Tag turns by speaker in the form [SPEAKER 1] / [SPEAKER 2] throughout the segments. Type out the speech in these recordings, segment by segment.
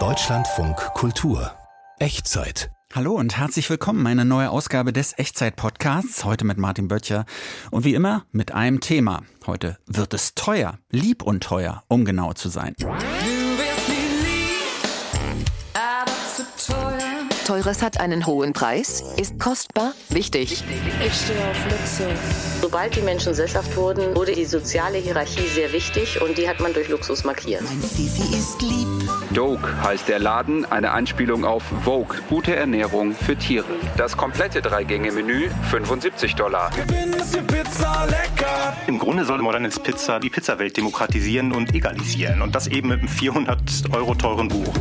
[SPEAKER 1] Deutschlandfunk Kultur Echtzeit
[SPEAKER 2] Hallo und herzlich willkommen. Eine neue Ausgabe des Echtzeit-Podcasts. Heute mit Martin Böttcher. Und wie immer mit einem Thema. Heute wird es teuer. Lieb und teuer, um genau zu sein.
[SPEAKER 3] Teures hat einen hohen Preis, ist kostbar, wichtig.
[SPEAKER 4] Ich stehe auf Luxus.
[SPEAKER 5] Sobald die Menschen sesshaft wurden, wurde die soziale Hierarchie sehr wichtig und die hat man durch Luxus markiert.
[SPEAKER 6] Mein Fifi ist lieb.
[SPEAKER 7] Doke heißt der Laden, eine Anspielung auf Vogue, gute Ernährung für Tiere. Das komplette Drei-Gänge-Menü 75 Dollar.
[SPEAKER 8] Im Grunde soll Modernes Pizza die Pizzawelt demokratisieren und egalisieren. Und das eben mit einem 400 Euro teuren Buch.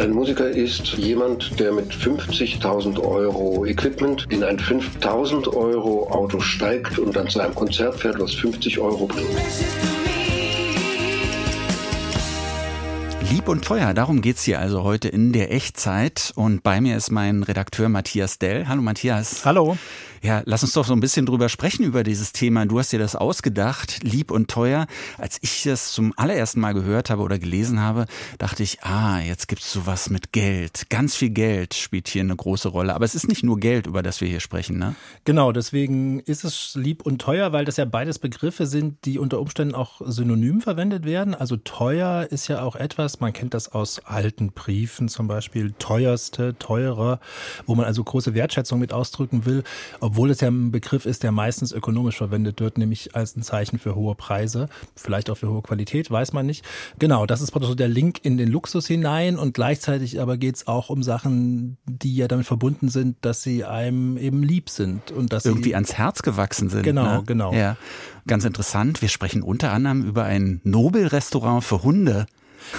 [SPEAKER 9] Ein Musiker ist jemand, der mit 50.000 Euro Equipment in ein 5.000 Euro Auto steigt und dann zu einem Konzert fährt, was 50 Euro bringt.
[SPEAKER 2] Lieb und teuer, darum geht's hier also heute in der Echtzeit. Und bei mir ist mein Redakteur Matthias Dell. Hallo Matthias.
[SPEAKER 10] Hallo.
[SPEAKER 2] Ja, lass uns doch so ein bisschen drüber sprechen über dieses Thema. Du hast dir das ausgedacht, lieb und teuer. Als ich das zum allerersten Mal gehört habe oder gelesen habe, dachte ich, ah, jetzt gibt's sowas mit Geld. Ganz viel Geld spielt hier eine große Rolle. Aber es ist nicht nur Geld, über das wir hier sprechen, ne?
[SPEAKER 10] Genau, deswegen ist es lieb und teuer, weil das ja beides Begriffe sind, die unter Umständen auch synonym verwendet werden. Also teuer ist ja auch etwas, man kennt das aus alten Briefen zum Beispiel, teuerste, teurer, wo man also große Wertschätzung mit ausdrücken will, obwohl es ja ein Begriff ist, der meistens ökonomisch verwendet wird, nämlich als ein Zeichen für hohe Preise, vielleicht auch für hohe Qualität, weiß man nicht. Genau, das ist praktisch so der Link in den Luxus hinein und gleichzeitig aber geht es auch um Sachen, die ja damit verbunden sind, dass sie einem eben lieb sind und dass
[SPEAKER 2] irgendwie
[SPEAKER 10] sie
[SPEAKER 2] ans Herz gewachsen sind.
[SPEAKER 10] Genau,
[SPEAKER 2] ne?
[SPEAKER 10] genau.
[SPEAKER 2] Ja, ganz interessant. Wir sprechen unter anderem über ein Nobelrestaurant für Hunde.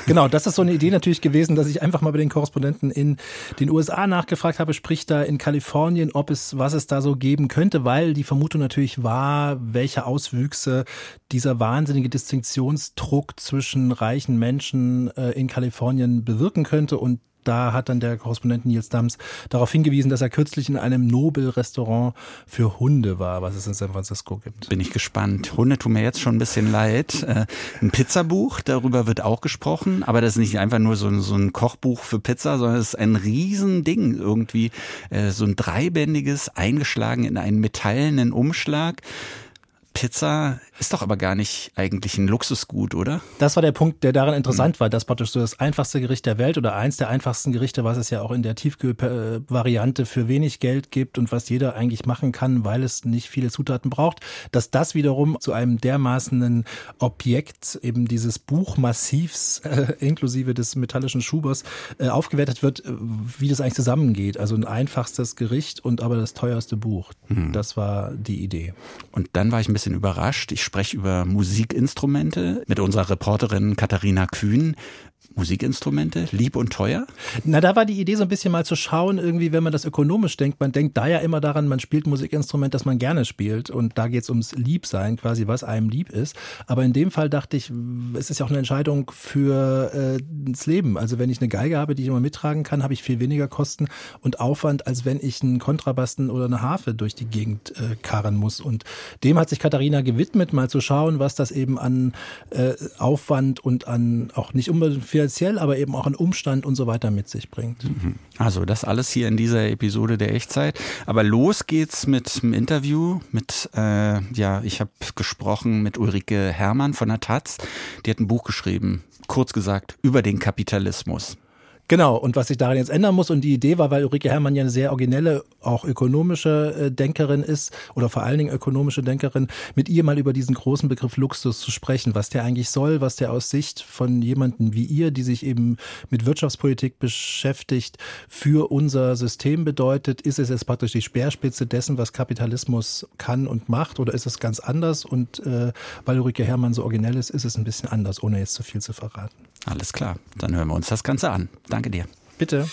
[SPEAKER 10] Genau, das ist so eine Idee natürlich gewesen, dass ich einfach mal bei den Korrespondenten in den USA nachgefragt habe, sprich da in Kalifornien, ob es, was es da so geben könnte, weil die Vermutung natürlich war, welche Auswüchse dieser wahnsinnige Distinktionsdruck zwischen reichen Menschen äh, in Kalifornien bewirken könnte. Und da hat dann der Korrespondent Nils Dams darauf hingewiesen, dass er kürzlich in einem Nobel-Restaurant für Hunde war, was es in San Francisco gibt.
[SPEAKER 2] Bin ich gespannt. Hunde tun mir jetzt schon ein bisschen leid. Äh, ein Pizzabuch, darüber wird auch gesprochen, aber das ist nicht einfach nur so ein, Kochbuch für Pizza, sondern es ist ein Riesending irgendwie. Äh, so ein dreibändiges, eingeschlagen in einen metallenen Umschlag. Pizza ist doch aber gar nicht eigentlich ein Luxusgut, oder?
[SPEAKER 10] Das war der Punkt, der daran interessant mhm. war, dass praktisch so das einfachste Gericht der Welt oder eins der einfachsten Gerichte, was es ja auch in der Tiefkühlvariante für wenig Geld gibt und was jeder eigentlich machen kann, weil es nicht viele Zutaten braucht, dass das wiederum zu einem dermaßenen Objekt eben dieses Buchmassivs äh, inklusive des metallischen Schubers äh, aufgewertet wird, äh, wie das eigentlich zusammengeht. Also ein einfachstes Gericht und aber das teuerste Buch. Mhm. Das war die Idee.
[SPEAKER 2] Und dann war ich ein bisschen überrascht. Ich spreche über Musikinstrumente mit unserer Reporterin Katharina Kühn. Musikinstrumente, lieb und teuer?
[SPEAKER 10] Na, da war die Idee so ein bisschen mal zu schauen, irgendwie, wenn man das ökonomisch denkt. Man denkt da ja immer daran, man spielt Musikinstrument, das man gerne spielt. Und da geht es ums Liebsein, quasi, was einem lieb ist. Aber in dem Fall dachte ich, es ist ja auch eine Entscheidung für äh, das Leben. Also wenn ich eine Geige habe, die ich immer mittragen kann, habe ich viel weniger Kosten und Aufwand, als wenn ich einen Kontrabasten oder eine Harfe durch die Gegend äh, karren muss. Und dem hat sich Katharina gewidmet, mal zu schauen, was das eben an äh, Aufwand und an auch nicht unbedingt finanziell, aber eben auch an Umstand und so weiter mit sich bringt.
[SPEAKER 2] Mhm. Also das alles hier in dieser Episode der Echtzeit. Aber los geht's mit dem Interview mit, äh, ja, ich habe gesprochen mit Ulrike Hermann von der Taz. Die hat ein Buch geschrieben, kurz gesagt, über den Kapitalismus.
[SPEAKER 10] Genau, und was sich daran jetzt ändern muss, und die Idee war, weil Ulrike Herrmann ja eine sehr originelle, auch ökonomische äh, Denkerin ist, oder vor allen Dingen ökonomische Denkerin, mit ihr mal über diesen großen Begriff Luxus zu sprechen, was der eigentlich soll, was der aus Sicht von jemandem wie ihr, die sich eben mit Wirtschaftspolitik beschäftigt, für unser System bedeutet. Ist es jetzt praktisch die Speerspitze dessen, was Kapitalismus kann und macht, oder ist es ganz anders? Und äh, weil Ulrike Herrmann so originell ist, ist es ein bisschen anders, ohne jetzt zu viel zu verraten.
[SPEAKER 2] Alles klar, dann hören wir uns das Ganze an. Danke dir.
[SPEAKER 10] Bitte.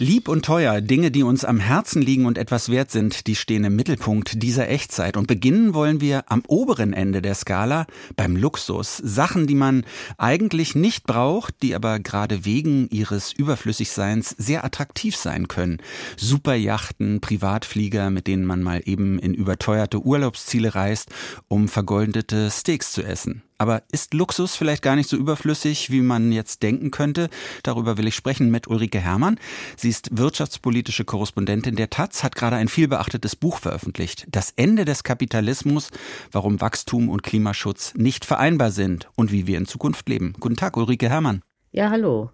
[SPEAKER 2] Lieb und teuer, Dinge, die uns am Herzen liegen und etwas wert sind, die stehen im Mittelpunkt dieser Echtzeit. Und beginnen wollen wir am oberen Ende der Skala beim Luxus. Sachen, die man eigentlich nicht braucht, die aber gerade wegen ihres Überflüssigseins sehr attraktiv sein können. Superjachten, Privatflieger, mit denen man mal eben in überteuerte Urlaubsziele reist, um vergoldete Steaks zu essen. Aber ist Luxus vielleicht gar nicht so überflüssig, wie man jetzt denken könnte? Darüber will ich sprechen mit Ulrike Herrmann. Sie ist wirtschaftspolitische Korrespondentin der Taz, hat gerade ein vielbeachtetes Buch veröffentlicht. Das Ende des Kapitalismus, warum Wachstum und Klimaschutz nicht vereinbar sind und wie wir in Zukunft leben. Guten Tag, Ulrike Herrmann.
[SPEAKER 5] Ja, hallo.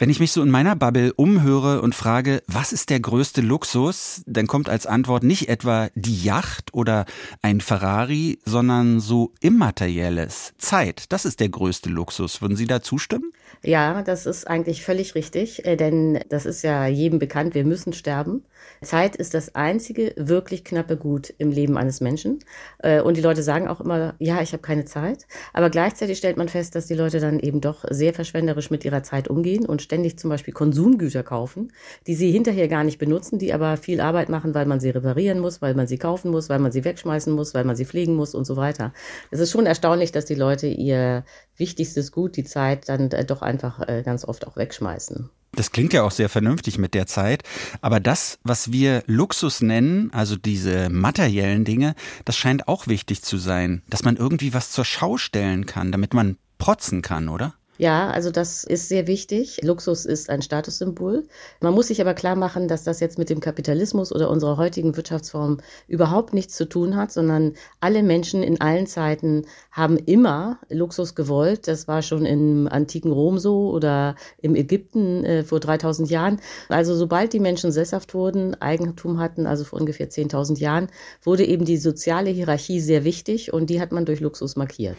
[SPEAKER 2] Wenn ich mich so in meiner Bubble umhöre und frage, was ist der größte Luxus, dann kommt als Antwort nicht etwa die Yacht oder ein Ferrari, sondern so immaterielles. Zeit, das ist der größte Luxus. Würden Sie da zustimmen?
[SPEAKER 5] Ja, das ist eigentlich völlig richtig, äh, denn das ist ja jedem bekannt, wir müssen sterben. Zeit ist das einzige wirklich knappe Gut im Leben eines Menschen. Äh, und die Leute sagen auch immer, ja, ich habe keine Zeit. Aber gleichzeitig stellt man fest, dass die Leute dann eben doch sehr verschwenderisch mit ihrer Zeit umgehen und ständig zum Beispiel Konsumgüter kaufen, die sie hinterher gar nicht benutzen, die aber viel Arbeit machen, weil man sie reparieren muss, weil man sie kaufen muss, weil man sie wegschmeißen muss, weil man sie pflegen muss und so weiter. Es ist schon erstaunlich, dass die Leute ihr wichtigstes Gut, die Zeit, dann äh, doch einfach äh, ganz oft auch wegschmeißen.
[SPEAKER 2] Das klingt ja auch sehr vernünftig mit der Zeit. Aber das, was wir Luxus nennen, also diese materiellen Dinge, das scheint auch wichtig zu sein, dass man irgendwie was zur Schau stellen kann, damit man protzen kann, oder?
[SPEAKER 5] Ja, also das ist sehr wichtig. Luxus ist ein Statussymbol. Man muss sich aber klar machen, dass das jetzt mit dem Kapitalismus oder unserer heutigen Wirtschaftsform überhaupt nichts zu tun hat, sondern alle Menschen in allen Zeiten haben immer Luxus gewollt. Das war schon im antiken Rom so oder im Ägypten äh, vor 3000 Jahren. Also sobald die Menschen sesshaft wurden, Eigentum hatten, also vor ungefähr 10.000 Jahren, wurde eben die soziale Hierarchie sehr wichtig und die hat man durch Luxus markiert.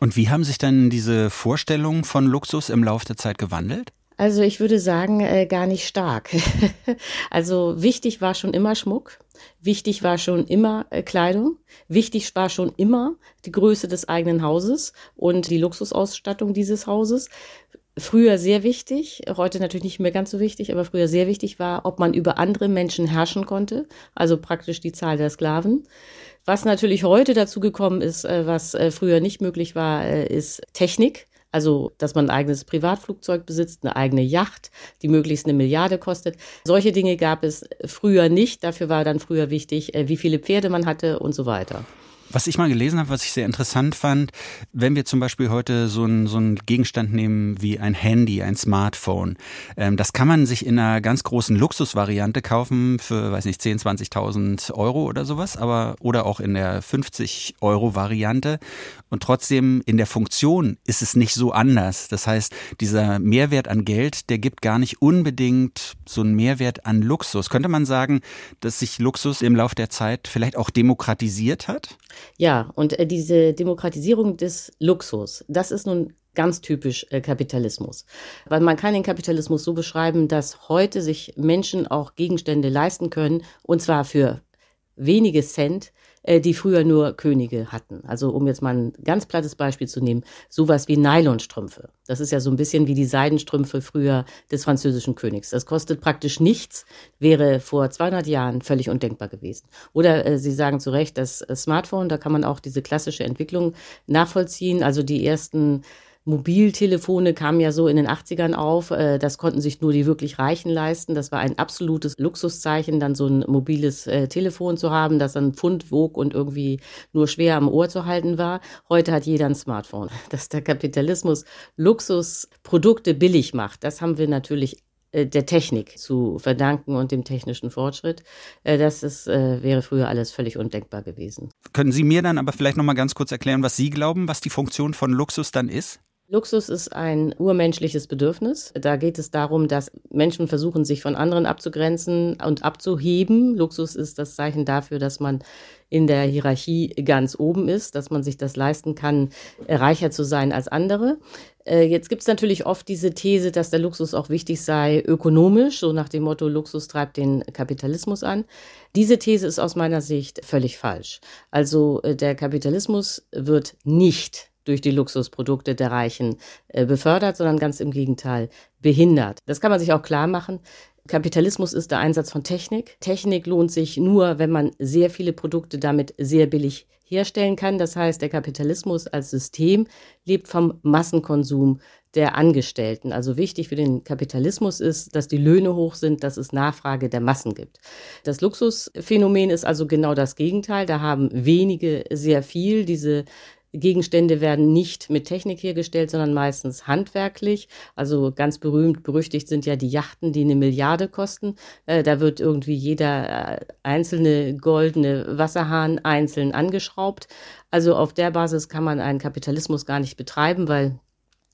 [SPEAKER 2] Und wie haben sich dann diese Vorstellungen von Luxus im Laufe der Zeit gewandelt?
[SPEAKER 5] Also ich würde sagen, äh, gar nicht stark. also wichtig war schon immer Schmuck, wichtig war schon immer äh, Kleidung, wichtig war schon immer die Größe des eigenen Hauses und die Luxusausstattung dieses Hauses. Früher sehr wichtig, heute natürlich nicht mehr ganz so wichtig, aber früher sehr wichtig war, ob man über andere Menschen herrschen konnte, also praktisch die Zahl der Sklaven. Was natürlich heute dazu gekommen ist, äh, was äh, früher nicht möglich war, äh, ist Technik. Also, dass man ein eigenes Privatflugzeug besitzt, eine eigene Yacht, die möglichst eine Milliarde kostet. Solche Dinge gab es früher nicht. Dafür war dann früher wichtig, wie viele Pferde man hatte und so weiter.
[SPEAKER 2] Was ich mal gelesen habe, was ich sehr interessant fand, wenn wir zum Beispiel heute so einen so einen Gegenstand nehmen wie ein Handy, ein Smartphone, ähm, das kann man sich in einer ganz großen Luxusvariante kaufen für, weiß nicht, 10, 20.000 Euro oder sowas, aber oder auch in der 50 Euro Variante und trotzdem in der Funktion ist es nicht so anders. Das heißt, dieser Mehrwert an Geld, der gibt gar nicht unbedingt so einen Mehrwert an Luxus. Könnte man sagen, dass sich Luxus im Laufe der Zeit vielleicht auch demokratisiert hat?
[SPEAKER 5] Ja, und äh, diese Demokratisierung des Luxus, das ist nun ganz typisch äh, Kapitalismus. Weil man kann den Kapitalismus so beschreiben, dass heute sich Menschen auch Gegenstände leisten können, und zwar für wenige Cent, äh, die früher nur Könige hatten. Also um jetzt mal ein ganz plattes Beispiel zu nehmen, sowas wie Nylonstrümpfe. Das ist ja so ein bisschen wie die Seidenstrümpfe früher des französischen Königs. Das kostet praktisch nichts, wäre vor 200 Jahren völlig undenkbar gewesen. Oder äh, Sie sagen zu Recht, das Smartphone, da kann man auch diese klassische Entwicklung nachvollziehen. Also die ersten Mobiltelefone kamen ja so in den 80ern auf. Äh, das konnten sich nur die wirklich Reichen leisten. Das war ein absolutes Luxuszeichen, dann so ein mobiles äh, Telefon zu haben, das dann Pfund wog und irgendwie nur schwer am Ohr zu halten war. Heute hat jeder ein Smartphone. Dass der Kapitalismus Luxusprodukte billig macht, das haben wir natürlich äh, der Technik zu verdanken und dem technischen Fortschritt. Das ist, wäre früher alles völlig undenkbar gewesen.
[SPEAKER 2] Können Sie mir dann aber vielleicht noch mal ganz kurz erklären, was Sie glauben, was die Funktion von Luxus dann ist?
[SPEAKER 5] Luxus ist ein urmenschliches Bedürfnis. Da geht es darum, dass Menschen versuchen, sich von anderen abzugrenzen und abzuheben. Luxus ist das Zeichen dafür, dass man in der Hierarchie ganz oben ist, dass man sich das leisten kann, reicher zu sein als andere. Äh, jetzt gibt es natürlich oft diese These, dass der Luxus auch wichtig sei ökonomisch, so nach dem Motto, Luxus treibt den Kapitalismus an. Diese These ist aus meiner Sicht völlig falsch. Also äh, der Kapitalismus wird nicht durch die Luxusprodukte der Reichen äh, befördert, sondern ganz im Gegenteil behindert. Das kann man sich auch klar machen, Kapitalismus ist der Einsatz von Technik. Technik lohnt sich nur, wenn man sehr viele Produkte damit sehr billig herstellen kann. Das heißt, der Kapitalismus als System lebt vom Massenkonsum der Angestellten. Also wichtig für den Kapitalismus ist, dass die Löhne hoch sind, dass es Nachfrage der Massen gibt. Das Luxusphänomen ist also genau das Gegenteil. Da haben wenige sehr viel. Diese Gegenstände werden nicht mit Technik hergestellt, sondern meistens handwerklich. Also ganz berühmt, berüchtigt sind ja die Yachten, die eine Milliarde kosten. Äh, da wird irgendwie jeder äh, einzelne goldene Wasserhahn einzeln angeschraubt. Also auf der Basis kann man einen Kapitalismus gar nicht betreiben, weil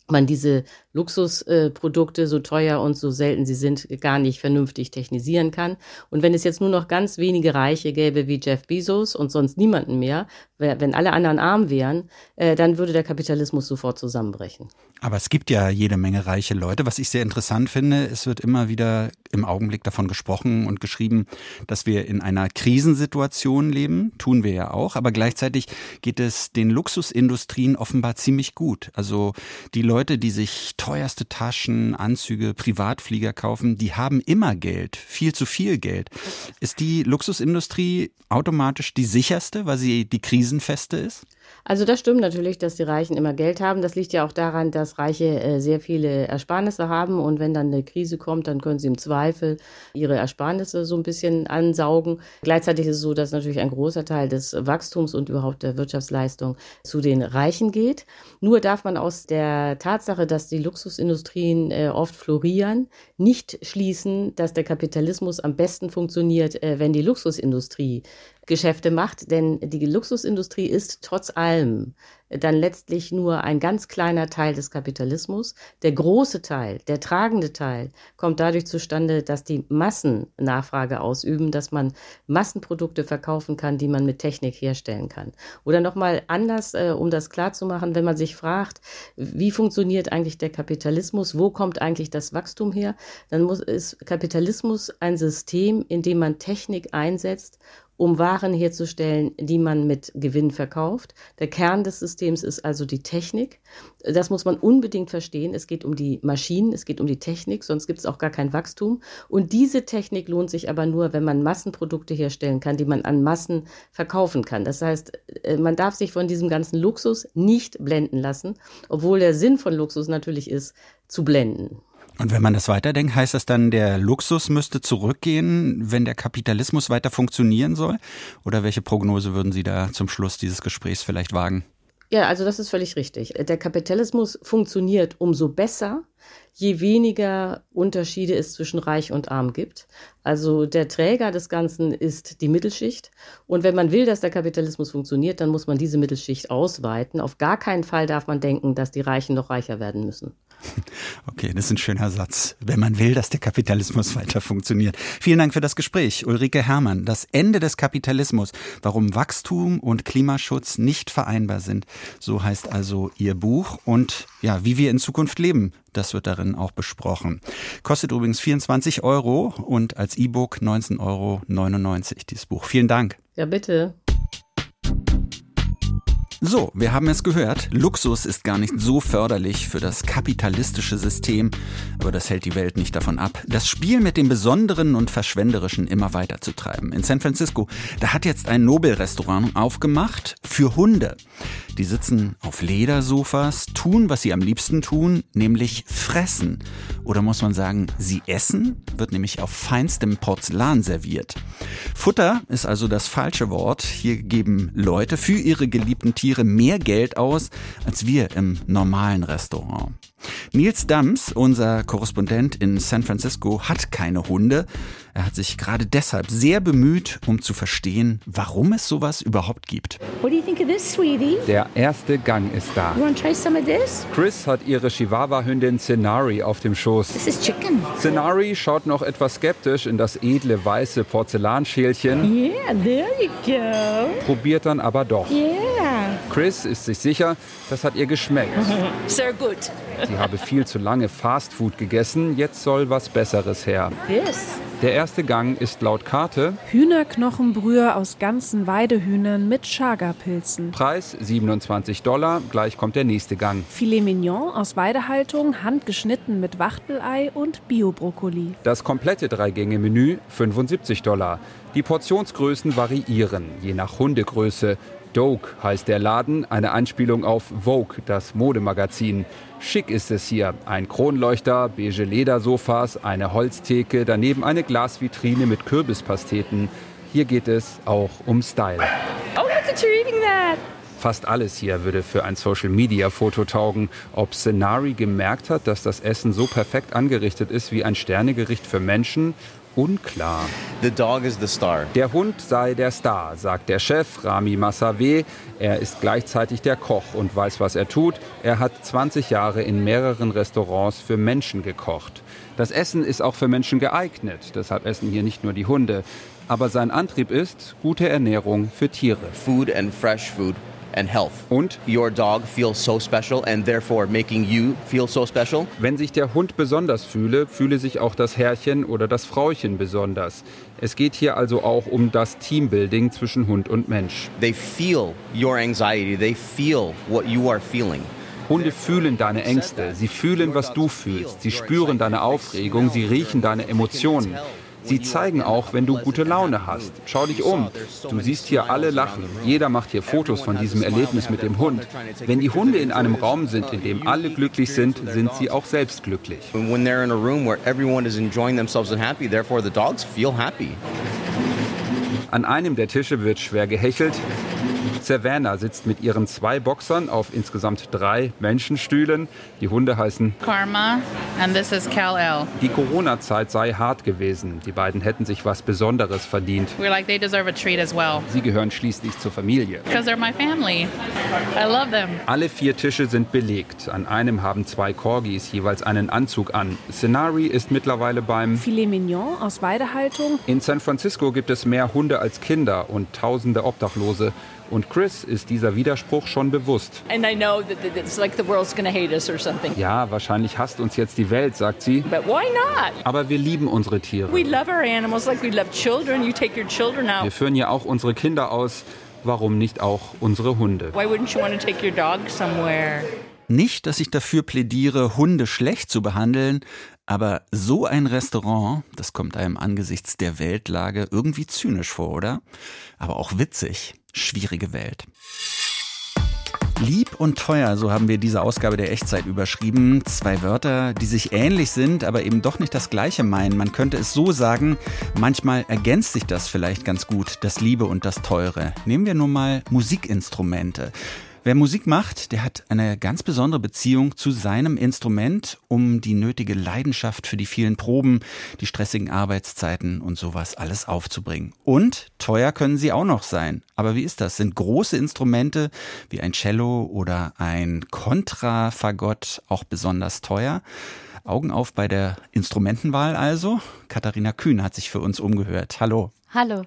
[SPEAKER 5] man diese Luxusprodukte, äh, so teuer und so selten sie sind, gar nicht vernünftig technisieren kann. Und wenn es jetzt nur noch ganz wenige Reiche gäbe wie Jeff Bezos und sonst niemanden mehr, wenn alle anderen arm wären, äh, dann würde der Kapitalismus sofort zusammenbrechen.
[SPEAKER 2] Aber es gibt ja jede Menge reiche Leute. Was ich sehr interessant finde, es wird immer wieder im Augenblick davon gesprochen und geschrieben, dass wir in einer Krisensituation leben. Tun wir ja auch. Aber gleichzeitig geht es den Luxusindustrien offenbar ziemlich gut. Also die Leute, die sich teuerste Taschen, Anzüge, Privatflieger kaufen, die haben immer Geld. Viel zu viel Geld. Ist die Luxusindustrie automatisch die sicherste, weil sie die krisenfeste ist?
[SPEAKER 5] Also das stimmt natürlich, dass die Reichen immer Geld haben. Das liegt ja auch daran, dass Reiche äh, sehr viele Ersparnisse haben und wenn dann eine Krise kommt, dann können sie im Zweifel ihre Ersparnisse so ein bisschen ansaugen. Gleichzeitig ist es so, dass natürlich ein großer Teil des Wachstums und überhaupt der Wirtschaftsleistung zu den Reichen geht. Nur darf man aus der Tatsache, dass die Luxusindustrien äh, oft florieren, nicht schließen, dass der Kapitalismus am besten funktioniert, äh, wenn die Luxusindustrie Geschäfte macht, denn die Luxusindustrie ist trotz allem dann letztlich nur ein ganz kleiner Teil des Kapitalismus. Der große Teil, der tragende Teil kommt dadurch zustande, dass die Massen Nachfrage ausüben, dass man Massenprodukte verkaufen kann, die man mit Technik herstellen kann. Oder nochmal anders, äh, um das klarzumachen, wenn man sich fragt, wie funktioniert eigentlich der Kapitalismus, wo kommt eigentlich das Wachstum her, dann muss, ist Kapitalismus ein System, in dem man Technik einsetzt, um Waren herzustellen, die man mit Gewinn verkauft. Der Kern des Systems ist also die Technik. Das muss man unbedingt verstehen. Es geht um die Maschinen, es geht um die Technik, sonst gibt es auch gar kein Wachstum. Und diese Technik lohnt sich aber nur, wenn man Massenprodukte herstellen kann, die man an Massen verkaufen kann. Das heißt, äh, man darf sich von diesem ganzen Luxus nicht blenden lassen, obwohl der Sinn von Luxus natürlich ist, zu blenden.
[SPEAKER 2] Und wenn man das weiterdenkt, heißt das dann, der Luxus müsste zurückgehen, wenn der Kapitalismus weiter funktionieren soll? Oder welche Prognose würden Sie da zum Schluss dieses Gesprächs vielleicht wagen?
[SPEAKER 5] Ja, also das ist völlig richtig. Der Kapitalismus funktioniert umso besser, je weniger Unterschiede es zwischen Reich und Arm gibt. Also der Träger des Ganzen ist die Mittelschicht. Und wenn man will, dass der Kapitalismus funktioniert, dann muss man diese Mittelschicht ausweiten. Auf gar keinen Fall darf man denken, dass die Reichen noch reicher werden müssen.
[SPEAKER 2] Okay, das ist ein schöner Satz. Wenn man will, dass der Kapitalismus weiter funktioniert. Vielen Dank für das Gespräch. Ulrike Herrmann, das Ende des Kapitalismus, warum Wachstum und Klimaschutz nicht vereinbar sind. So heißt also Ihr Buch und ja, wie wir in Zukunft leben. Das wird darin auch besprochen. Kostet übrigens 24 Euro und als E-Book 19,99 Euro dieses Buch. Vielen Dank.
[SPEAKER 5] Ja, bitte.
[SPEAKER 2] So, wir haben es gehört. Luxus ist gar nicht so förderlich für das kapitalistische System, aber das hält die Welt nicht davon ab, das Spiel mit dem Besonderen und Verschwenderischen immer weiter zu treiben. In San Francisco, da hat jetzt ein Nobelrestaurant aufgemacht für Hunde. Die sitzen auf Ledersofas, tun, was sie am liebsten tun, nämlich fressen. Oder muss man sagen, sie essen, wird nämlich auf feinstem Porzellan serviert. Futter ist also das falsche Wort. Hier geben Leute für ihre geliebten Tiere mehr Geld aus als wir im normalen Restaurant. Nils Dams, unser Korrespondent in San Francisco, hat keine Hunde. Er hat sich gerade deshalb sehr bemüht, um zu verstehen, warum es sowas überhaupt gibt.
[SPEAKER 6] This, Der erste Gang ist da. Chris hat ihre Chihuahua-Hündin Cenari auf dem Schoß. Cenari schaut noch etwas skeptisch in das edle weiße Porzellanschälchen.
[SPEAKER 11] Yeah, there you go.
[SPEAKER 6] Probiert dann aber doch.
[SPEAKER 11] Yeah.
[SPEAKER 6] Chris ist sich sicher, das hat ihr geschmeckt.
[SPEAKER 11] Sehr gut.
[SPEAKER 6] Sie habe viel zu lange Fastfood gegessen, jetzt soll was Besseres her.
[SPEAKER 11] This.
[SPEAKER 6] Der erste Gang ist laut Karte
[SPEAKER 12] Hühnerknochenbrühe aus ganzen Weidehühnern mit Chaga-Pilzen.
[SPEAKER 6] Preis 27 Dollar. Gleich kommt der nächste Gang.
[SPEAKER 12] Filet Mignon aus Weidehaltung, handgeschnitten mit Wachtelei und Bio-Brokkoli.
[SPEAKER 6] Das komplette Drei-Gänge-Menü 75 Dollar. Die Portionsgrößen variieren, je nach Hundegröße. Doke heißt der Laden, eine Anspielung auf Vogue, das Modemagazin. Schick ist es hier. Ein Kronleuchter, beige Ledersofas, eine Holztheke, daneben eine Glasvitrine mit Kürbispasteten. Hier geht es auch um Style.
[SPEAKER 11] Oh, look at you eating that.
[SPEAKER 6] Fast alles hier würde für ein Social-Media-Foto taugen. Ob Scenari gemerkt hat, dass das Essen so perfekt angerichtet ist wie ein Sternegericht für Menschen, unklar. Der Hund sei der Star, sagt der Chef Rami Massavé. Er ist gleichzeitig der Koch und weiß, was er tut. Er hat 20 Jahre in mehreren Restaurants für Menschen gekocht. Das Essen ist auch für Menschen geeignet, deshalb essen hier nicht nur die Hunde. Aber sein Antrieb ist gute Ernährung für Tiere.
[SPEAKER 13] Food and fresh food and health.
[SPEAKER 6] Und
[SPEAKER 13] your dog feels so special and therefore making you feel so special.
[SPEAKER 6] Wenn sich der Hund besonders fühle, fühle sich auch das Herrchen oder das Frauchen besonders. Es geht hier also auch um das Teambuilding zwischen Hund und Mensch.
[SPEAKER 13] They feel your anxiety, they feel what you are feeling.
[SPEAKER 6] Hunde fühlen deine Ängste, sie fühlen, was du fühlst, sie spüren deine Aufregung, sie riechen deine Emotionen. Sie zeigen auch, wenn du gute Laune hast. Schau dich um. Du siehst hier alle lachen. Jeder macht hier Fotos von diesem Erlebnis mit dem Hund. Wenn die Hunde in einem Raum sind, in dem alle glücklich sind, sind sie auch selbst glücklich. An einem der Tische wird schwer gehechelt. Savannah sitzt mit ihren zwei Boxern auf insgesamt drei Menschenstühlen. Die Hunde heißen
[SPEAKER 14] Karma and this is Kal-El.
[SPEAKER 6] Die Corona-Zeit sei hart gewesen. Die beiden hätten sich was Besonderes verdient.
[SPEAKER 14] We're like they deserve a treat as well.
[SPEAKER 6] Sie gehören schließlich zur Familie.
[SPEAKER 14] Because they're my family. I love them.
[SPEAKER 6] Alle vier Tische sind belegt. An einem haben zwei Corgis jeweils einen Anzug an. Scenari ist mittlerweile beim
[SPEAKER 12] Filet Mignon aus Weidehaltung.
[SPEAKER 6] In San Francisco gibt es mehr Hunde als Kinder und tausende Obdachlose. Und Chris ist dieser Widerspruch schon bewusst. Ja, wahrscheinlich hasst uns jetzt die Welt, sagt sie. Aber wir lieben unsere Tiere. Wir führen ja auch unsere Kinder aus. Warum nicht auch unsere Hunde? Nicht, dass ich dafür plädiere, Hunde schlecht zu behandeln, aber so ein Restaurant, das kommt einem angesichts der Weltlage irgendwie zynisch vor, oder? Aber auch witzig. Schwierige Welt. Lieb und teuer, so haben wir diese Ausgabe der Echtzeit überschrieben. Zwei Wörter, die sich ähnlich sind, aber eben doch nicht das Gleiche meinen. Man könnte es so sagen, manchmal ergänzt sich das vielleicht ganz gut, das Liebe und das Teure. Nehmen wir nun mal Musikinstrumente. Wer Musik macht, der hat eine ganz besondere Beziehung zu seinem Instrument, um die nötige Leidenschaft für die vielen Proben, die stressigen Arbeitszeiten und sowas alles aufzubringen. Und teuer können sie auch noch sein. Aber wie ist das? Sind große Instrumente wie ein Cello oder ein Kontrafagott auch besonders teuer? Augen auf bei der Instrumentenwahl also. Katharina Kühn hat sich für uns umgehört. Hallo.
[SPEAKER 15] Hallo.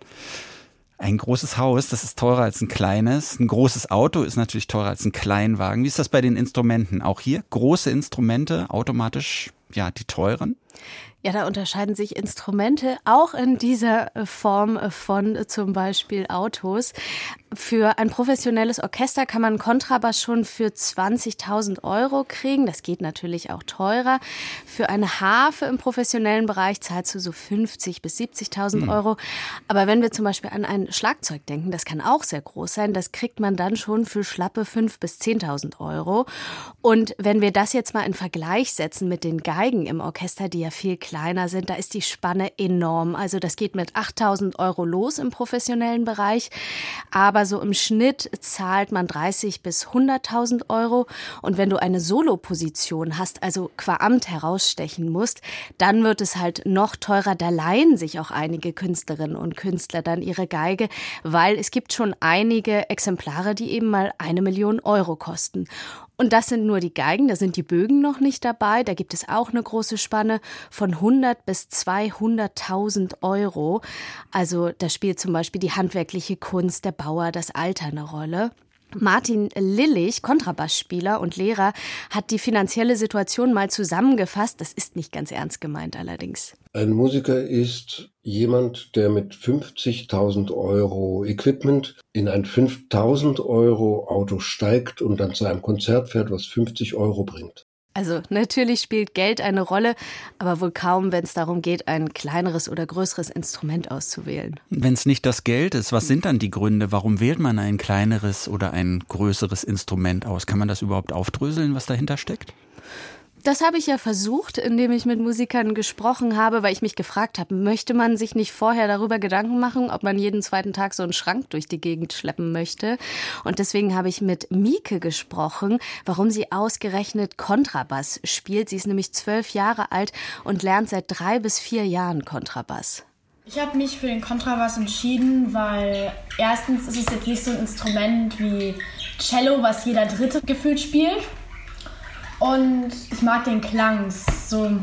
[SPEAKER 6] Ein großes Haus, das ist teurer als ein kleines. Ein großes Auto ist natürlich teurer als ein Kleinwagen. Wie ist das bei den Instrumenten? Auch hier große Instrumente automatisch, ja, die teuren?
[SPEAKER 15] Ja, da unterscheiden sich Instrumente auch in dieser äh, Form äh, von äh, zum Beispiel Autos. Für ein professionelles Orchester kann man Kontrabass schon für 20.000 Euro kriegen. Das geht natürlich auch teurer. Für eine Harfe im professionellen Bereich zahlst du so 50.000 bis 70.000 hm. Euro. Aber wenn wir zum Beispiel an ein Schlagzeug denken, das kann auch sehr groß sein, das kriegt man dann schon für schlappe 5.000 bis 10.000 Euro. Und wenn wir das jetzt mal in Vergleich setzen mit den Geigen im Orchester, die ja viel kleiner sind, da ist die Spanne enorm. Also das geht mit 8000 Euro los im professionellen Bereich. Aber so im Schnitt zahlt man 30 bis 100.000 Euro. Und wenn du eine Soloposition hast, also qua Amt herausstechen musst, dann wird es halt noch teurer. Da leihen sich auch einige Künstlerinnen und Künstler dann ihre Geige, weil es gibt schon einige Exemplare, die eben mal eine Million Euro kosten. Und das sind nur die Geigen, da sind die Bögen noch nicht dabei. Da gibt es auch eine große Spanne von 100 bis 200.000 Euro. Also da spielt zum Beispiel die handwerkliche Kunst, der Bauer, das Alter eine Rolle. Martin Lillich, Kontrabassspieler und Lehrer, hat die finanzielle Situation mal zusammengefasst. Das ist nicht ganz ernst gemeint allerdings.
[SPEAKER 9] Ein Musiker ist jemand, der mit 50.000 Euro Equipment in ein 5.000 Euro Auto steigt und dann zu einem Konzert fährt, was 50 Euro bringt.
[SPEAKER 15] Also natürlich spielt Geld eine Rolle, aber wohl kaum, wenn es darum geht, ein kleineres oder größeres Instrument auszuwählen.
[SPEAKER 2] Wenn es nicht das Geld ist, was sind dann die Gründe? Warum wählt man ein kleineres oder ein größeres Instrument aus? Kann man das überhaupt aufdröseln, was dahinter steckt?
[SPEAKER 15] Das habe ich ja versucht, indem ich mit Musikern gesprochen habe, weil ich mich gefragt habe, möchte man sich nicht vorher darüber Gedanken machen, ob man jeden zweiten Tag so einen Schrank durch die Gegend schleppen möchte? Und deswegen habe ich mit Mieke gesprochen, warum sie ausgerechnet Kontrabass spielt. Sie ist nämlich zwölf Jahre alt und lernt seit drei bis vier Jahren Kontrabass.
[SPEAKER 16] Ich habe mich für den Kontrabass entschieden, weil erstens ist es jetzt nicht so ein Instrument wie Cello, was jeder Dritte gefühlt spielt. Und ich mag den Klang, so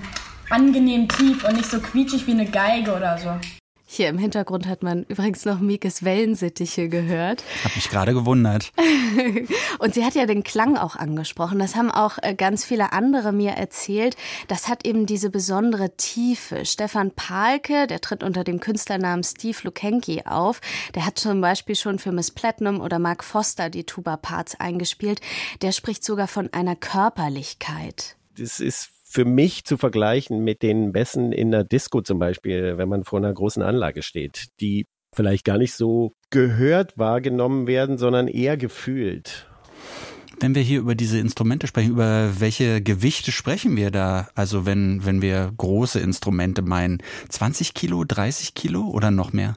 [SPEAKER 16] angenehm tief und nicht so quietschig wie eine Geige oder so.
[SPEAKER 15] Hier im Hintergrund hat man übrigens noch Mikes Wellensittiche gehört.
[SPEAKER 2] Hab mich gerade gewundert.
[SPEAKER 15] und sie hat ja den Klang auch angesprochen. Das haben auch äh, ganz viele andere mir erzählt. Das hat eben diese besondere Tiefe. Stefan Palke, der tritt unter dem Künstlernamen Steve Lukenki auf. Der hat zum Beispiel schon für Miss Platinum oder Mark Foster die Tuba-Parts eingespielt. Der spricht sogar von einer Körperlichkeit.
[SPEAKER 17] Das ist für mich zu vergleichen mit den Bässen in der Disco zum Beispiel, wenn man vor einer großen Anlage steht, die vielleicht gar nicht so gehört wahrgenommen werden, sondern eher gefühlt.
[SPEAKER 2] Wenn wir hier über diese Instrumente sprechen, über welche Gewichte sprechen wir da? Also wenn, wenn wir große Instrumente meinen, 20 Kilo, 30 Kilo oder noch mehr?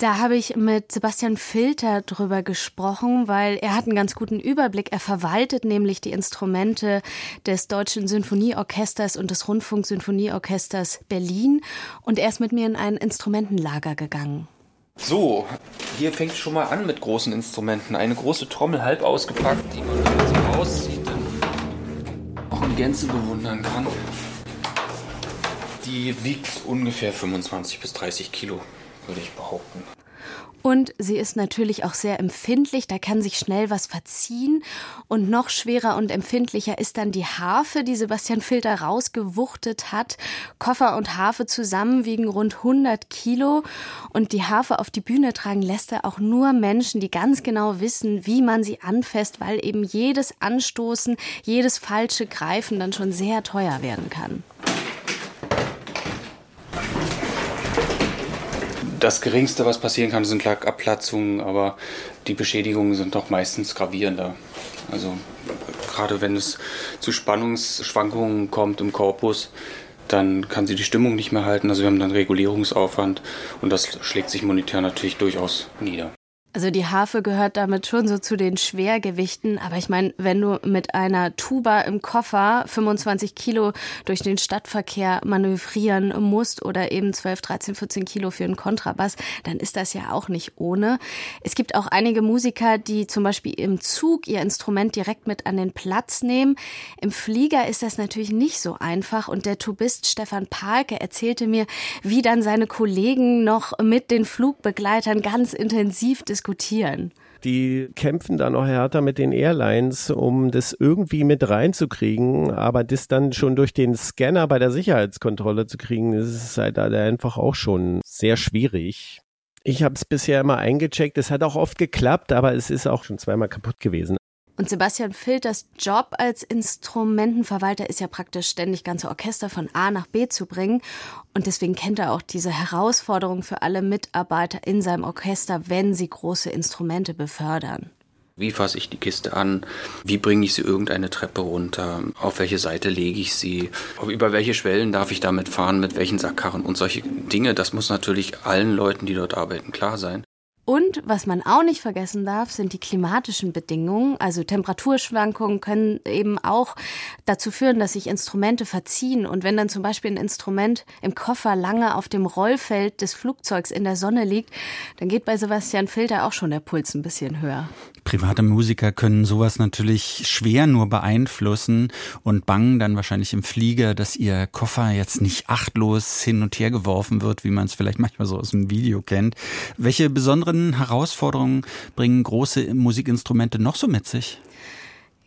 [SPEAKER 15] Da habe ich mit Sebastian Filter drüber gesprochen, weil er hat einen ganz guten Überblick. Er verwaltet nämlich die Instrumente des Deutschen Sinfonieorchesters und des Rundfunksinfonieorchesters Berlin und er ist mit mir in ein Instrumentenlager gegangen.
[SPEAKER 18] So, hier fängt es schon mal an mit großen Instrumenten. Eine große Trommel halb ausgepackt, die man, wenn sie rauszieht, dann auch in Gänze bewundern kann. Die wiegt ungefähr 25 bis 30 Kilo würde ich behaupten.
[SPEAKER 15] Und sie ist natürlich auch sehr empfindlich, da kann sich schnell was verziehen. Und noch schwerer und empfindlicher ist dann die Harfe, die Sebastian Filter rausgewuchtet hat. Koffer und Harfe zusammen wiegen rund 100 Kilo. Und die Harfe auf die Bühne tragen lässt er auch nur Menschen, die ganz genau wissen, wie man sie anfasst, weil eben jedes Anstoßen, jedes falsche Greifen dann schon sehr teuer werden kann.
[SPEAKER 18] Das Geringste, was passieren kann, sind Lackabplatzungen, aber die Beschädigungen sind doch meistens gravierender. Also gerade wenn es zu Spannungsschwankungen kommt im Korpus, dann kann sie die Stimmung nicht mehr halten. Also wir haben dann Regulierungsaufwand und das schlägt sich monetär natürlich durchaus nieder.
[SPEAKER 15] Also die Harfe gehört damit schon so zu den Schwergewichten. Aber ich meine, wenn du mit einer Tuba im Koffer 25 Kilo durch den Stadtverkehr manövrieren musst oder eben 12, 13, 14 Kilo für einen Kontrabass, dann ist das ja auch nicht ohne. Es gibt auch einige Musiker, die zum Beispiel im Zug ihr Instrument direkt mit an den Platz nehmen. Im Flieger ist das natürlich nicht so einfach. Und der Tubist Stefan Palke erzählte mir, wie dann seine Kollegen noch mit den Flugbegleitern ganz intensiv diskutieren.
[SPEAKER 17] Die kämpfen da noch härter mit den Airlines, um das irgendwie mit reinzukriegen, aber das dann schon durch den Scanner bei der Sicherheitskontrolle zu kriegen, ist halt einfach auch schon sehr schwierig. Ich habe es bisher immer eingecheckt, es hat auch oft geklappt, aber es ist auch schon zweimal kaputt gewesen.
[SPEAKER 15] Und Sebastian Filters Job als Instrumentenverwalter ist ja praktisch ständig ganze Orchester von A nach B zu bringen. Und deswegen kennt er auch diese Herausforderung für alle Mitarbeiter in seinem Orchester, wenn sie große Instrumente befördern.
[SPEAKER 18] Wie fasse ich die Kiste an? Wie bringe ich sie irgendeine Treppe runter? Auf welche Seite lege ich sie? Über welche Schwellen darf ich damit fahren? Mit welchen Sackkarren? Und solche Dinge, das muss natürlich allen Leuten, die dort arbeiten, klar sein.
[SPEAKER 15] Und was man auch nicht vergessen darf, sind die klimatischen Bedingungen. Also Temperaturschwankungen können eben auch dazu führen, dass sich Instrumente verziehen. Und wenn dann zum Beispiel ein Instrument im Koffer lange auf dem Rollfeld des Flugzeugs in der Sonne liegt, dann geht bei Sebastian Filter auch schon der Puls ein bisschen höher.
[SPEAKER 2] Private Musiker können sowas natürlich schwer nur beeinflussen und bangen dann wahrscheinlich im Flieger, dass ihr Koffer jetzt nicht achtlos hin und her geworfen wird, wie man es vielleicht manchmal so aus dem Video kennt. Welche besonderen Herausforderungen bringen große Musikinstrumente noch so mit sich?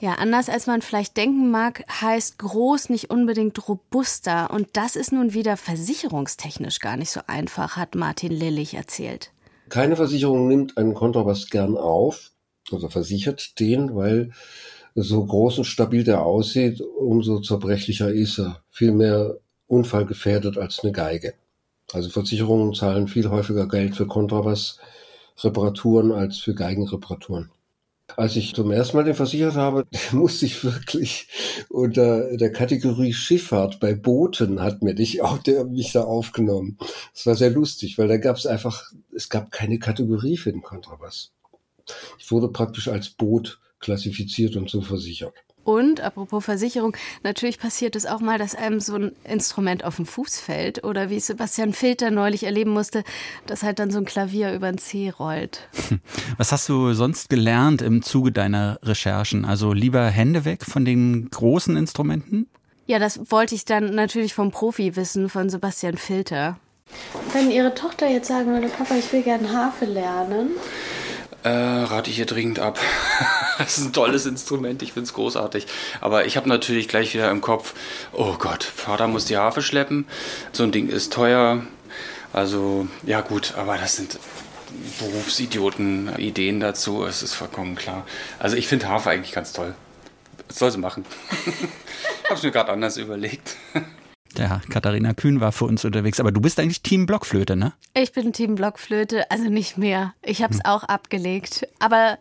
[SPEAKER 15] Ja, anders als man vielleicht denken mag, heißt groß nicht unbedingt robuster. Und das ist nun wieder versicherungstechnisch gar nicht so einfach, hat Martin Lillich erzählt.
[SPEAKER 9] Keine Versicherung nimmt einen Kontrabass gern auf, also versichert den, weil so groß und stabil der aussieht, umso zerbrechlicher ist er. Viel mehr unfallgefährdet als eine Geige. Also Versicherungen zahlen viel häufiger Geld für Kontrabass-Reparaturen als für Geigenreparaturen. Als ich zum ersten Mal den versichert habe, musste ich wirklich unter der Kategorie Schifffahrt bei Booten hat mir dich auch der mich da aufgenommen. Das war sehr lustig, weil da gab es einfach, es gab keine Kategorie für den Kontrabass. Ich wurde praktisch als Boot klassifiziert und so versichert.
[SPEAKER 15] Und apropos Versicherung, natürlich passiert es auch mal, dass einem so ein Instrument auf den Fuß fällt oder wie Sebastian Filter neulich erleben musste, dass halt dann so ein Klavier über den Zeh rollt.
[SPEAKER 2] Was hast du sonst gelernt im Zuge deiner Recherchen? Also lieber Hände weg von den großen Instrumenten?
[SPEAKER 15] Ja, das wollte ich dann natürlich vom Profi wissen, von Sebastian Filter.
[SPEAKER 11] Wenn Ihre Tochter jetzt sagen würde, Papa, ich will gerne Harfe lernen,
[SPEAKER 18] äh, rate ich hier dringend ab. das ist ein tolles Instrument, ich finde es großartig. Aber ich habe natürlich gleich wieder im Kopf, oh Gott, Vater muss die Harfe schleppen, so ein Ding ist teuer. Also, ja gut, aber das sind Berufsidioten-Ideen dazu, es ist vollkommen klar. Also ich finde Harfe eigentlich ganz toll. Das soll sie machen. ich habe es mir gerade anders überlegt.
[SPEAKER 2] Ja, Katharina Kühn war für uns unterwegs. Aber du bist eigentlich Team Blockflöte, ne?
[SPEAKER 15] Ich bin Team Blockflöte, also nicht mehr. Ich habe es hm. auch abgelegt. Aber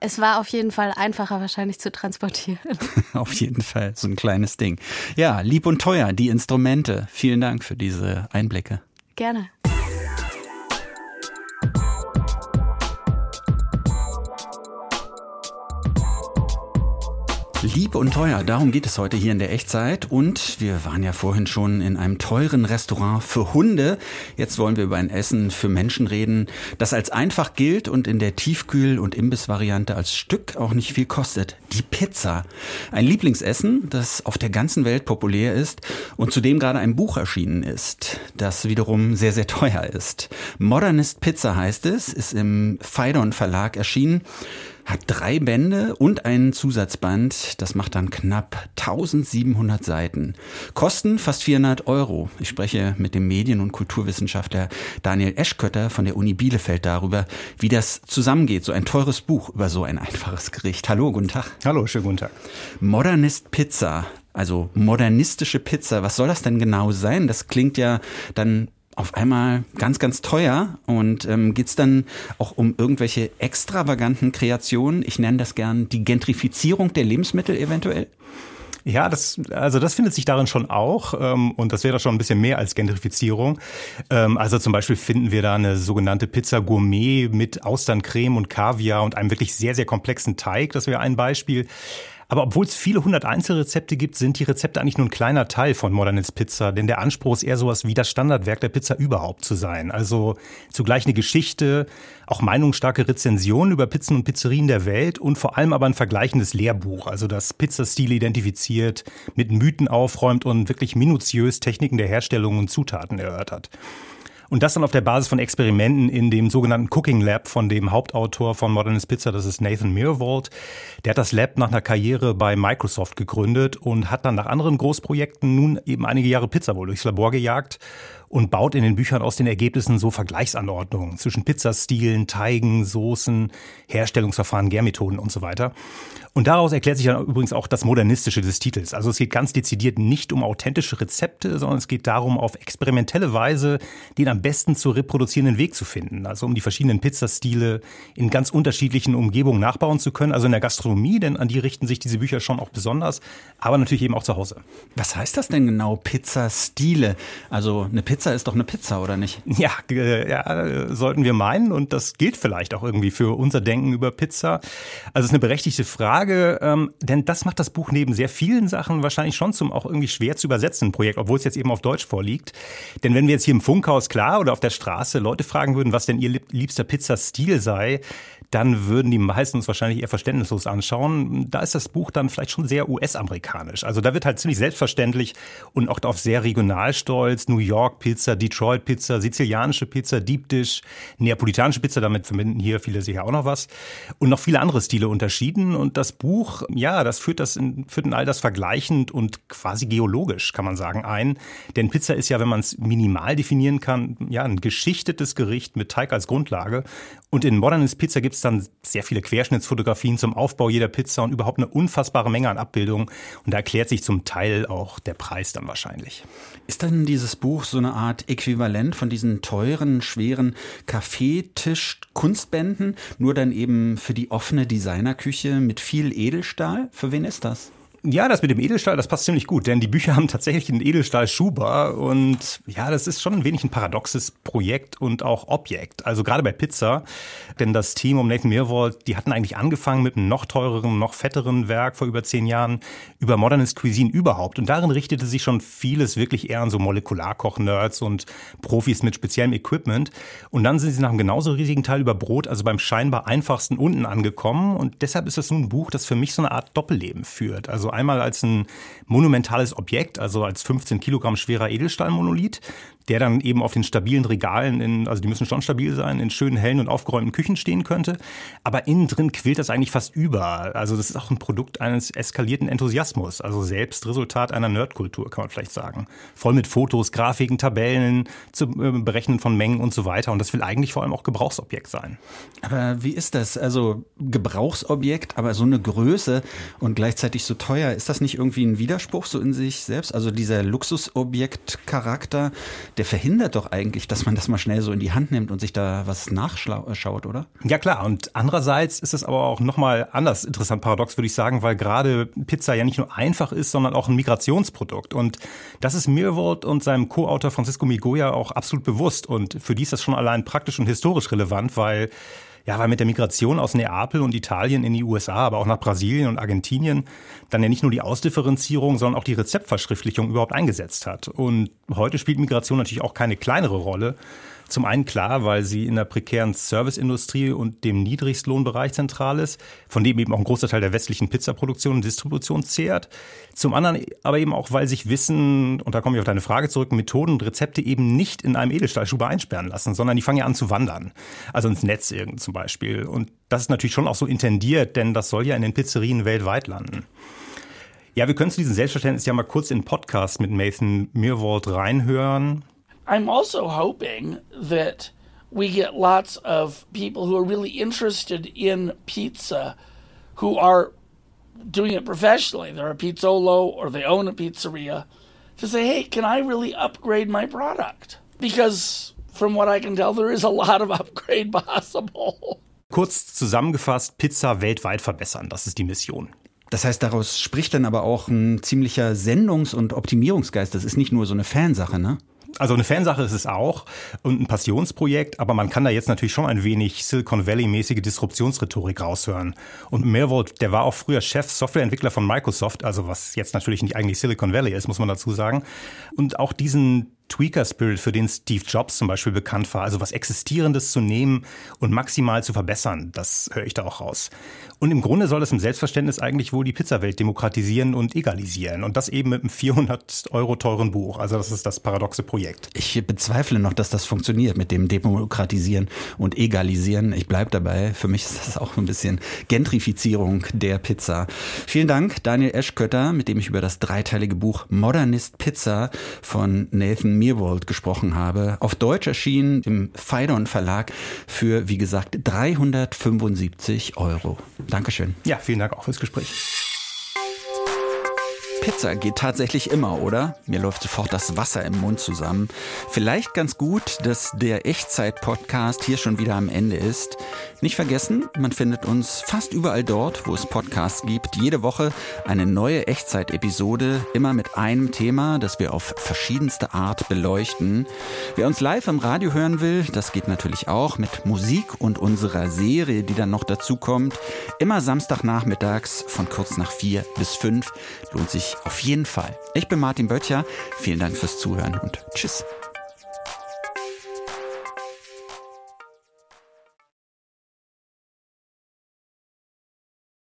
[SPEAKER 15] es war auf jeden Fall einfacher wahrscheinlich zu transportieren.
[SPEAKER 2] auf jeden Fall, so ein kleines Ding. Ja, lieb und teuer, die Instrumente. Vielen Dank für diese Einblicke.
[SPEAKER 15] Gerne.
[SPEAKER 2] Lieb und teuer, darum geht es heute hier in der Echtzeit. Und wir waren ja vorhin schon in einem teuren Restaurant für Hunde. Jetzt wollen wir über ein Essen für Menschen reden, das als einfach gilt und in der Tiefkühl- und Imbissvariante als Stück auch nicht viel kostet. Die Pizza. Ein Lieblingsessen, das auf der ganzen Welt populär ist und zu dem gerade ein Buch erschienen ist, das wiederum sehr, sehr teuer ist. Modernist Pizza heißt es, ist im Phaidon Verlag erschienen hat drei Bände und einen Zusatzband. Das macht dann knapp 1700 Seiten. Kosten fast 400 Euro. Ich spreche mit dem Medien- und Kulturwissenschaftler Daniel Eschkötter von der Uni Bielefeld darüber, wie das zusammengeht. So ein teures Buch über so ein einfaches Gericht. Hallo, guten Tag.
[SPEAKER 19] Hallo, schönen guten Tag.
[SPEAKER 2] Modernist Pizza. Also modernistische Pizza, was soll das denn genau sein? Das klingt ja dann auf einmal ganz, ganz teuer und ähm, geht es dann auch um irgendwelche extravaganten Kreationen? Ich nenne das gern die Gentrifizierung der Lebensmittel eventuell.
[SPEAKER 19] Ja, das, also das findet sich darin schon auch ähm, und das wäre schon ein bisschen mehr als Gentrifizierung. Ähm, also zum Beispiel finden wir da eine sogenannte Pizza Gourmet mit Austerncreme und Kaviar und einem wirklich sehr, sehr komplexen Teig. Das wäre ein Beispiel. Aber obwohl es viele hundert Einzelrezepte gibt, sind die Rezepte eigentlich nur ein kleiner Teil von Modernist Pizza, denn der Anspruch ist eher sowas wie das Standardwerk der Pizza überhaupt zu sein. Also zugleich eine Geschichte, auch meinungsstarke Rezensionen über Pizzen und Pizzerien der Welt und vor allem aber ein vergleichendes Lehrbuch, also das Pizzastil identifiziert, mit Mythen aufräumt und wirklich minutiös Techniken der Herstellung und Zutaten erörtert. Und das dann auf der Basis von Experimenten in dem sogenannten Cooking Lab von dem Hauptautor von Modernist Pizza, das ist Nathan Mirwald. Der hat das Lab nach einer Karriere bei Microsoft gegründet und hat dann nach anderen Großprojekten nun eben einige Jahre Pizza wohl durchs Labor gejagt und baut in den Büchern aus den Ergebnissen so Vergleichsanordnungen zwischen Pizzastilen, Teigen, Soßen, Herstellungsverfahren, Gärmethoden und so weiter. Und daraus erklärt sich dann übrigens auch das Modernistische des Titels. Also es geht ganz dezidiert nicht um authentische Rezepte, sondern es geht darum, auf experimentelle Weise den am besten zu reproduzierenden Weg zu finden. Also um die verschiedenen Pizzastile in ganz unterschiedlichen Umgebungen nachbauen zu können. Also in der Gastronomie, denn an die richten sich diese Bücher schon auch besonders, aber natürlich eben auch zu Hause.
[SPEAKER 2] Was heißt das denn genau, Pizzastile? Also eine Pizza ist doch eine Pizza, oder nicht?
[SPEAKER 19] Ja, äh, ja, sollten wir meinen. Und das gilt vielleicht auch irgendwie für unser Denken über Pizza. Also es ist eine berechtigte Frage. Ähm, denn das macht das Buch neben sehr vielen Sachen wahrscheinlich schon zum auch irgendwie schwer zu übersetzen Projekt, obwohl es jetzt eben auf Deutsch vorliegt. Denn wenn wir jetzt hier im Funkhaus klar oder auf der Straße Leute fragen würden, was denn ihr liebster Pizzastil sei, dann würden die meisten uns wahrscheinlich eher verständnislos anschauen. Da ist das Buch dann vielleicht schon sehr US-amerikanisch. Also da wird halt ziemlich selbstverständlich und auch auf sehr regional stolz. New York Pizza, Detroit Pizza, sizilianische Pizza, Deep Dish, neapolitanische Pizza, damit verbinden hier viele sicher auch noch was. Und noch viele andere Stile unterschieden. Und das Buch, ja, das führt das in, führt in all das vergleichend und quasi geologisch, kann man sagen, ein. Denn Pizza ist ja, wenn man es minimal definieren kann, ja, ein geschichtetes Gericht mit Teig als Grundlage. Und in Modernist Pizza gibt es dann sehr viele Querschnittsfotografien zum Aufbau jeder Pizza und überhaupt eine unfassbare Menge an Abbildungen. Und da erklärt sich zum Teil auch der Preis dann wahrscheinlich.
[SPEAKER 2] Ist denn dieses Buch so eine Art Äquivalent von diesen teuren, schweren Kaffeetisch-Kunstbänden, nur dann eben für die offene Designerküche mit viel Edelstahl? Für wen ist das?
[SPEAKER 19] Ja, das mit dem Edelstahl, das passt ziemlich gut, denn die Bücher haben tatsächlich einen Edelstahl-Schuber und ja, das ist schon ein wenig ein paradoxes Projekt und auch Objekt. Also gerade bei Pizza, denn das Team um Nathan Mirwald, die hatten eigentlich angefangen mit einem noch teureren, noch fetteren Werk vor über zehn Jahren über Modernist Cuisine überhaupt und darin richtete sich schon vieles wirklich eher an so Molekularkoch-Nerds und Profis mit speziellem Equipment und dann sind sie nach einem genauso riesigen Teil über Brot, also beim scheinbar einfachsten unten angekommen und deshalb ist das nun ein Buch, das für mich so eine Art Doppelleben führt. Also einmal als ein monumentales Objekt, also als 15 Kilogramm schwerer Edelstahlmonolith, der dann eben auf den stabilen Regalen, in, also die müssen schon stabil sein, in schönen, hellen und aufgeräumten Küchen stehen könnte. Aber innen drin quillt das eigentlich fast über. Also das ist auch ein Produkt eines eskalierten Enthusiasmus, also selbst Resultat einer Nerdkultur, kann man vielleicht sagen. Voll mit Fotos, Grafiken, Tabellen, zu äh, berechnen von Mengen und so weiter. Und das will eigentlich vor allem auch Gebrauchsobjekt sein.
[SPEAKER 2] Aber wie ist das? Also Gebrauchsobjekt, aber so eine Größe und gleichzeitig so teuer, ist das nicht irgendwie ein Widerspruch so in sich selbst? Also dieser Luxusobjekt-Charakter, der verhindert doch eigentlich, dass man das mal schnell so in die Hand nimmt und sich da was nachschaut, oder?
[SPEAKER 19] Ja klar, und andererseits ist es aber auch nochmal anders interessant paradox, würde ich sagen, weil gerade Pizza ja nicht nur einfach ist, sondern auch ein Migrationsprodukt. Und das ist Mirwald und seinem Co-Autor Francisco Migoya auch absolut bewusst. Und für die ist das schon allein praktisch und historisch relevant, weil ja, weil mit der Migration aus Neapel und Italien in die USA, aber auch nach Brasilien und Argentinien, dann ja nicht nur die Ausdifferenzierung, sondern auch die Rezeptverschriftlichung überhaupt eingesetzt hat. Und heute spielt Migration natürlich auch keine kleinere Rolle. Zum einen klar, weil sie in der prekären Serviceindustrie und dem Niedrigstlohnbereich zentral ist, von dem eben auch ein großer Teil der westlichen Pizzaproduktion und Distribution zehrt. Zum anderen aber eben auch, weil sich Wissen, und da komme ich auf deine Frage zurück, Methoden und Rezepte eben nicht in einem Edelstahlschuber einsperren lassen, sondern die fangen ja an zu wandern. Also ins Netz irgend zum Beispiel. Und das ist natürlich schon auch so intendiert, denn das soll ja in den Pizzerien weltweit landen. Ja, wir können zu diesem Selbstverständnis ja mal kurz in den Podcast mit Nathan Mirwald reinhören.
[SPEAKER 20] I'm also hoping that we get lots of people who are really interested in pizza who are doing it professionally. They're a pizzolo or they own a pizzeria to say, hey, can I really upgrade my product? Because from what I can tell, there is a lot of upgrade possible.
[SPEAKER 19] Kurz zusammengefasst, Pizza weltweit verbessern, das ist die Mission.
[SPEAKER 2] Das heißt, daraus spricht dann aber auch ein ziemlicher Sendungs- und Optimierungsgeist. Das ist nicht nur so eine Fansache, ne?
[SPEAKER 19] Also eine Fansache ist es auch und ein Passionsprojekt, aber man kann da jetzt natürlich schon ein wenig Silicon Valley-mäßige Disruptionsrhetorik raushören. Und Mervold, der war auch früher Chef Softwareentwickler von Microsoft, also was jetzt natürlich nicht eigentlich Silicon Valley ist, muss man dazu sagen. Und auch diesen Tweaker-Spirit, für den Steve Jobs zum Beispiel bekannt war. Also was Existierendes zu nehmen und maximal zu verbessern, das höre ich da auch raus. Und im Grunde soll das im Selbstverständnis eigentlich wohl die Pizzawelt demokratisieren und egalisieren. Und das eben mit einem 400 Euro teuren Buch. Also das ist das paradoxe Projekt.
[SPEAKER 2] Ich bezweifle noch, dass das funktioniert mit dem Demokratisieren und Egalisieren. Ich bleibe dabei. Für mich ist das auch ein bisschen Gentrifizierung der Pizza. Vielen Dank, Daniel Eschkötter, mit dem ich über das dreiteilige Buch Modernist Pizza von Nathan Mirwold gesprochen habe. Auf Deutsch erschienen im Phaidon Verlag für, wie gesagt, 375 Euro. Dankeschön.
[SPEAKER 19] Ja, vielen Dank auch fürs Gespräch.
[SPEAKER 2] Pizza geht tatsächlich immer, oder? Mir läuft sofort das Wasser im Mund zusammen. Vielleicht ganz gut, dass der Echtzeit-Podcast hier schon wieder am Ende ist. Nicht vergessen, man findet uns fast überall dort, wo es Podcasts gibt. Jede Woche eine neue Echtzeit-Episode, immer mit einem Thema, das wir auf verschiedenste Art beleuchten. Wer uns live im Radio hören will, das geht natürlich auch mit Musik und unserer Serie, die dann noch dazu kommt. Immer Samstagnachmittags von kurz nach vier bis fünf. Lohnt sich auf jeden Fall. Ich bin Martin Böttcher. Vielen Dank fürs Zuhören und tschüss.